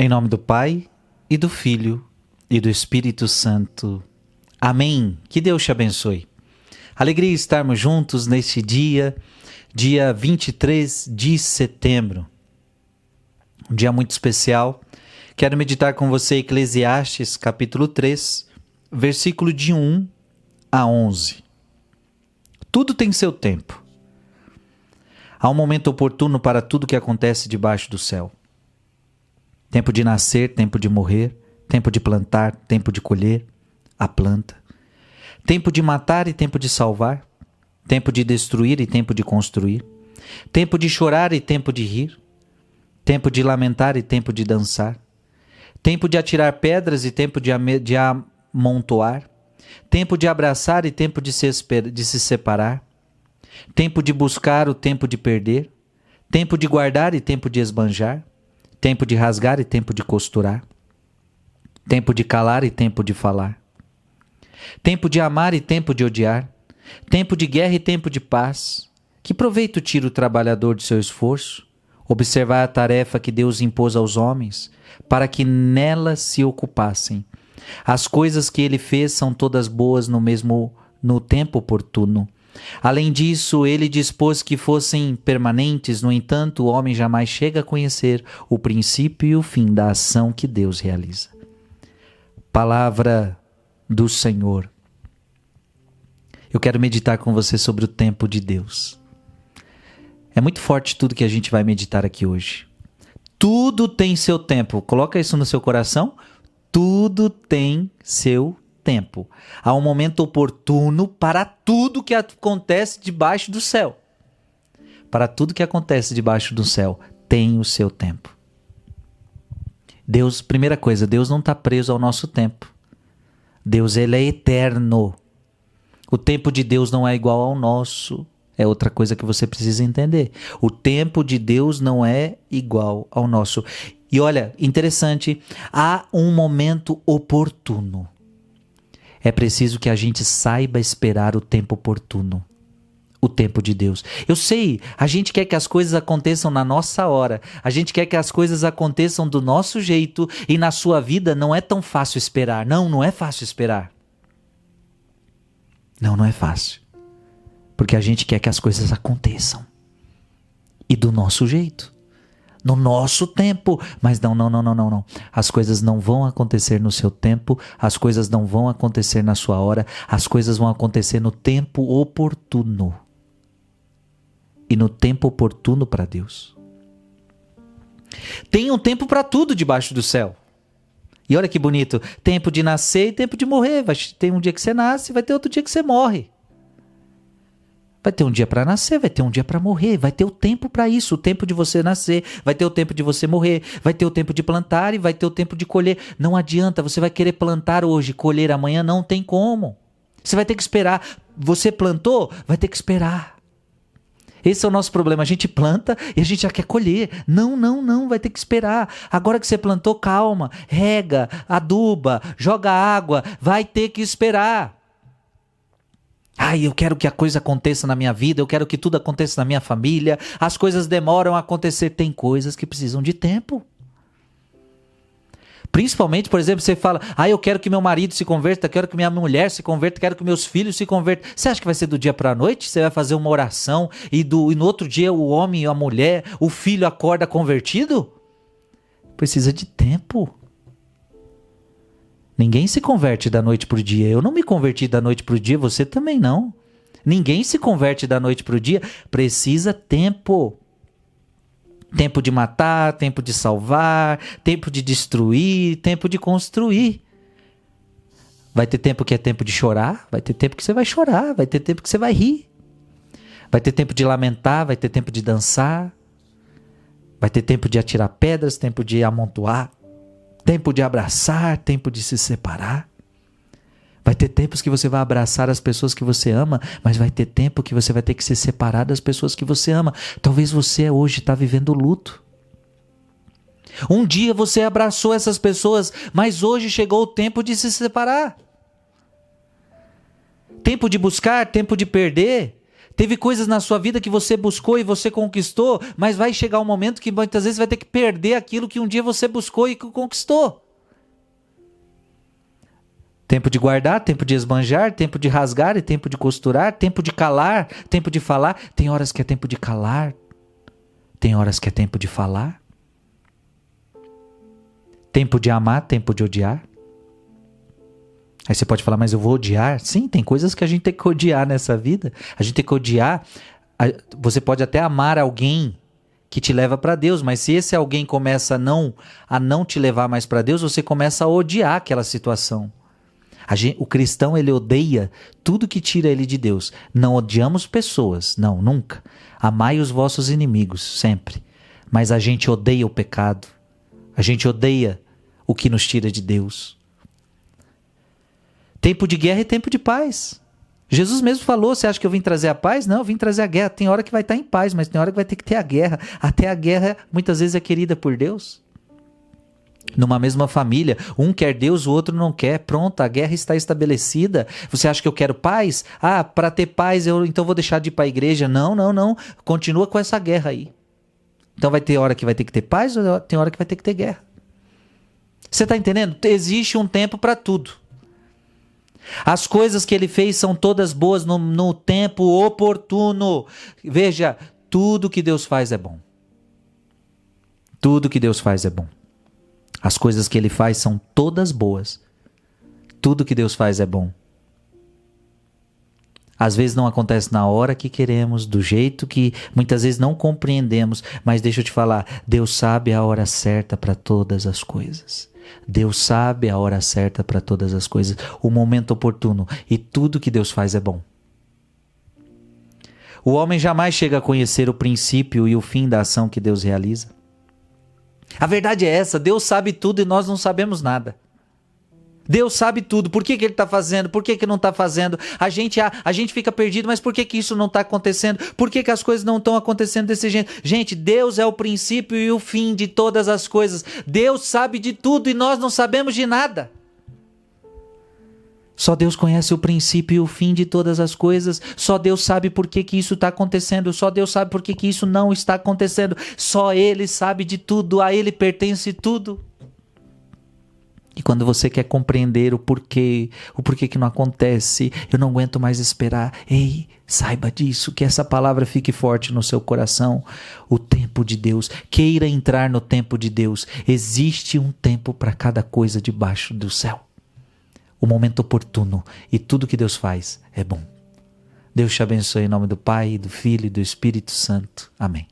Em nome do Pai, e do Filho, e do Espírito Santo. Amém. Que Deus te abençoe. Alegria estarmos juntos neste dia, dia 23 de setembro. Um dia muito especial. Quero meditar com você Eclesiastes, capítulo 3, versículo de 1 a 11. Tudo tem seu tempo. Há um momento oportuno para tudo que acontece debaixo do céu. Tempo de nascer, tempo de morrer, tempo de plantar, tempo de colher a planta. Tempo de matar e tempo de salvar. Tempo de destruir e tempo de construir. Tempo de chorar e tempo de rir. Tempo de lamentar e tempo de dançar. Tempo de atirar pedras e tempo de, de amontoar. Tempo de abraçar e tempo de se, de se separar. Tempo de buscar o tempo de perder. Tempo de guardar e tempo de esbanjar tempo de rasgar e tempo de costurar, tempo de calar e tempo de falar, tempo de amar e tempo de odiar, tempo de guerra e tempo de paz. Que proveito tira o trabalhador de seu esforço? Observar a tarefa que Deus impôs aos homens, para que nela se ocupassem. As coisas que ele fez são todas boas no mesmo no tempo oportuno. Além disso, ele dispôs que fossem permanentes, no entanto, o homem jamais chega a conhecer o princípio e o fim da ação que Deus realiza. Palavra do Senhor. Eu quero meditar com você sobre o tempo de Deus. É muito forte tudo que a gente vai meditar aqui hoje. Tudo tem seu tempo. Coloca isso no seu coração. Tudo tem seu tempo. Há um momento oportuno para tudo que acontece debaixo do céu. Para tudo que acontece debaixo do céu, tem o seu tempo. Deus, primeira coisa, Deus não está preso ao nosso tempo. Deus, ele é eterno. O tempo de Deus não é igual ao nosso. É outra coisa que você precisa entender. O tempo de Deus não é igual ao nosso. E olha, interessante, há um momento oportuno. É preciso que a gente saiba esperar o tempo oportuno. O tempo de Deus. Eu sei, a gente quer que as coisas aconteçam na nossa hora, a gente quer que as coisas aconteçam do nosso jeito e na sua vida não é tão fácil esperar. Não, não é fácil esperar. Não, não é fácil. Porque a gente quer que as coisas aconteçam e do nosso jeito no nosso tempo. Mas não, não, não, não, não, não. As coisas não vão acontecer no seu tempo, as coisas não vão acontecer na sua hora, as coisas vão acontecer no tempo oportuno. E no tempo oportuno para Deus. Tem um tempo para tudo debaixo do céu. E olha que bonito, tempo de nascer e tempo de morrer. Vai, tem um dia que você nasce, vai ter outro dia que você morre. Vai ter um dia para nascer, vai ter um dia para morrer, vai ter o tempo para isso, o tempo de você nascer, vai ter o tempo de você morrer, vai ter o tempo de plantar e vai ter o tempo de colher. Não adianta, você vai querer plantar hoje, colher amanhã, não tem como. Você vai ter que esperar. Você plantou, vai ter que esperar. Esse é o nosso problema. A gente planta e a gente já quer colher. Não, não, não, vai ter que esperar. Agora que você plantou, calma, rega, aduba, joga água, vai ter que esperar. Ai, eu quero que a coisa aconteça na minha vida, eu quero que tudo aconteça na minha família. As coisas demoram a acontecer. Tem coisas que precisam de tempo. Principalmente, por exemplo, você fala: Ah, eu quero que meu marido se converta, quero que minha mulher se converta, quero que meus filhos se convertam. Você acha que vai ser do dia para a noite? Você vai fazer uma oração e, do, e no outro dia o homem, a mulher, o filho acorda convertido? Precisa de tempo. Ninguém se converte da noite para o dia. Eu não me converti da noite para o dia, você também não. Ninguém se converte da noite para o dia. Precisa tempo. Tempo de matar, tempo de salvar, tempo de destruir, tempo de construir. Vai ter tempo que é tempo de chorar, vai ter tempo que você vai chorar, vai ter tempo que você vai rir. Vai ter tempo de lamentar, vai ter tempo de dançar. Vai ter tempo de atirar pedras, tempo de amontoar tempo de abraçar, tempo de se separar. Vai ter tempos que você vai abraçar as pessoas que você ama, mas vai ter tempo que você vai ter que se separar das pessoas que você ama. Talvez você hoje está vivendo luto. Um dia você abraçou essas pessoas, mas hoje chegou o tempo de se separar. Tempo de buscar, tempo de perder, Teve coisas na sua vida que você buscou e você conquistou, mas vai chegar um momento que muitas vezes vai ter que perder aquilo que um dia você buscou e conquistou. Tempo de guardar, tempo de esbanjar, tempo de rasgar e tempo de costurar, tempo de calar, tempo de falar. Tem horas que é tempo de calar, tem horas que é tempo de falar. Tempo de amar, tempo de odiar. Aí você pode falar, mas eu vou odiar? Sim, tem coisas que a gente tem que odiar nessa vida. A gente tem que odiar. Você pode até amar alguém que te leva para Deus, mas se esse alguém começa a não a não te levar mais para Deus, você começa a odiar aquela situação. Gente, o cristão ele odeia tudo que tira ele de Deus. Não odiamos pessoas, não, nunca. Amai os vossos inimigos, sempre. Mas a gente odeia o pecado. A gente odeia o que nos tira de Deus. Tempo de guerra e tempo de paz. Jesus mesmo falou: você acha que eu vim trazer a paz? Não, eu vim trazer a guerra. Tem hora que vai estar em paz, mas tem hora que vai ter que ter a guerra. Até a guerra muitas vezes é querida por Deus numa mesma família, um quer Deus, o outro não quer. Pronto, a guerra está estabelecida. Você acha que eu quero paz? Ah, para ter paz eu então vou deixar de ir para a igreja? Não, não, não. Continua com essa guerra aí. Então vai ter hora que vai ter que ter paz ou tem hora que vai ter que ter guerra. Você está entendendo? Existe um tempo para tudo. As coisas que ele fez são todas boas no, no tempo oportuno. Veja, tudo que Deus faz é bom. Tudo que Deus faz é bom. As coisas que ele faz são todas boas. Tudo que Deus faz é bom. Às vezes não acontece na hora que queremos, do jeito que muitas vezes não compreendemos, mas deixa eu te falar, Deus sabe a hora certa para todas as coisas. Deus sabe a hora certa para todas as coisas, o momento oportuno, e tudo que Deus faz é bom. O homem jamais chega a conhecer o princípio e o fim da ação que Deus realiza. A verdade é essa: Deus sabe tudo e nós não sabemos nada. Deus sabe tudo. Por que, que ele está fazendo? Por que, que não está fazendo? A gente, a, a gente fica perdido, mas por que, que isso não está acontecendo? Por que, que as coisas não estão acontecendo desse jeito? Gente, Deus é o princípio e o fim de todas as coisas. Deus sabe de tudo e nós não sabemos de nada. Só Deus conhece o princípio e o fim de todas as coisas. Só Deus sabe por que, que isso está acontecendo. Só Deus sabe por que, que isso não está acontecendo. Só Ele sabe de tudo. A Ele pertence tudo. E quando você quer compreender o porquê, o porquê que não acontece, eu não aguento mais esperar. Ei, saiba disso, que essa palavra fique forte no seu coração. O tempo de Deus, queira entrar no tempo de Deus. Existe um tempo para cada coisa debaixo do céu o momento oportuno e tudo que Deus faz é bom. Deus te abençoe em nome do Pai, do Filho e do Espírito Santo. Amém.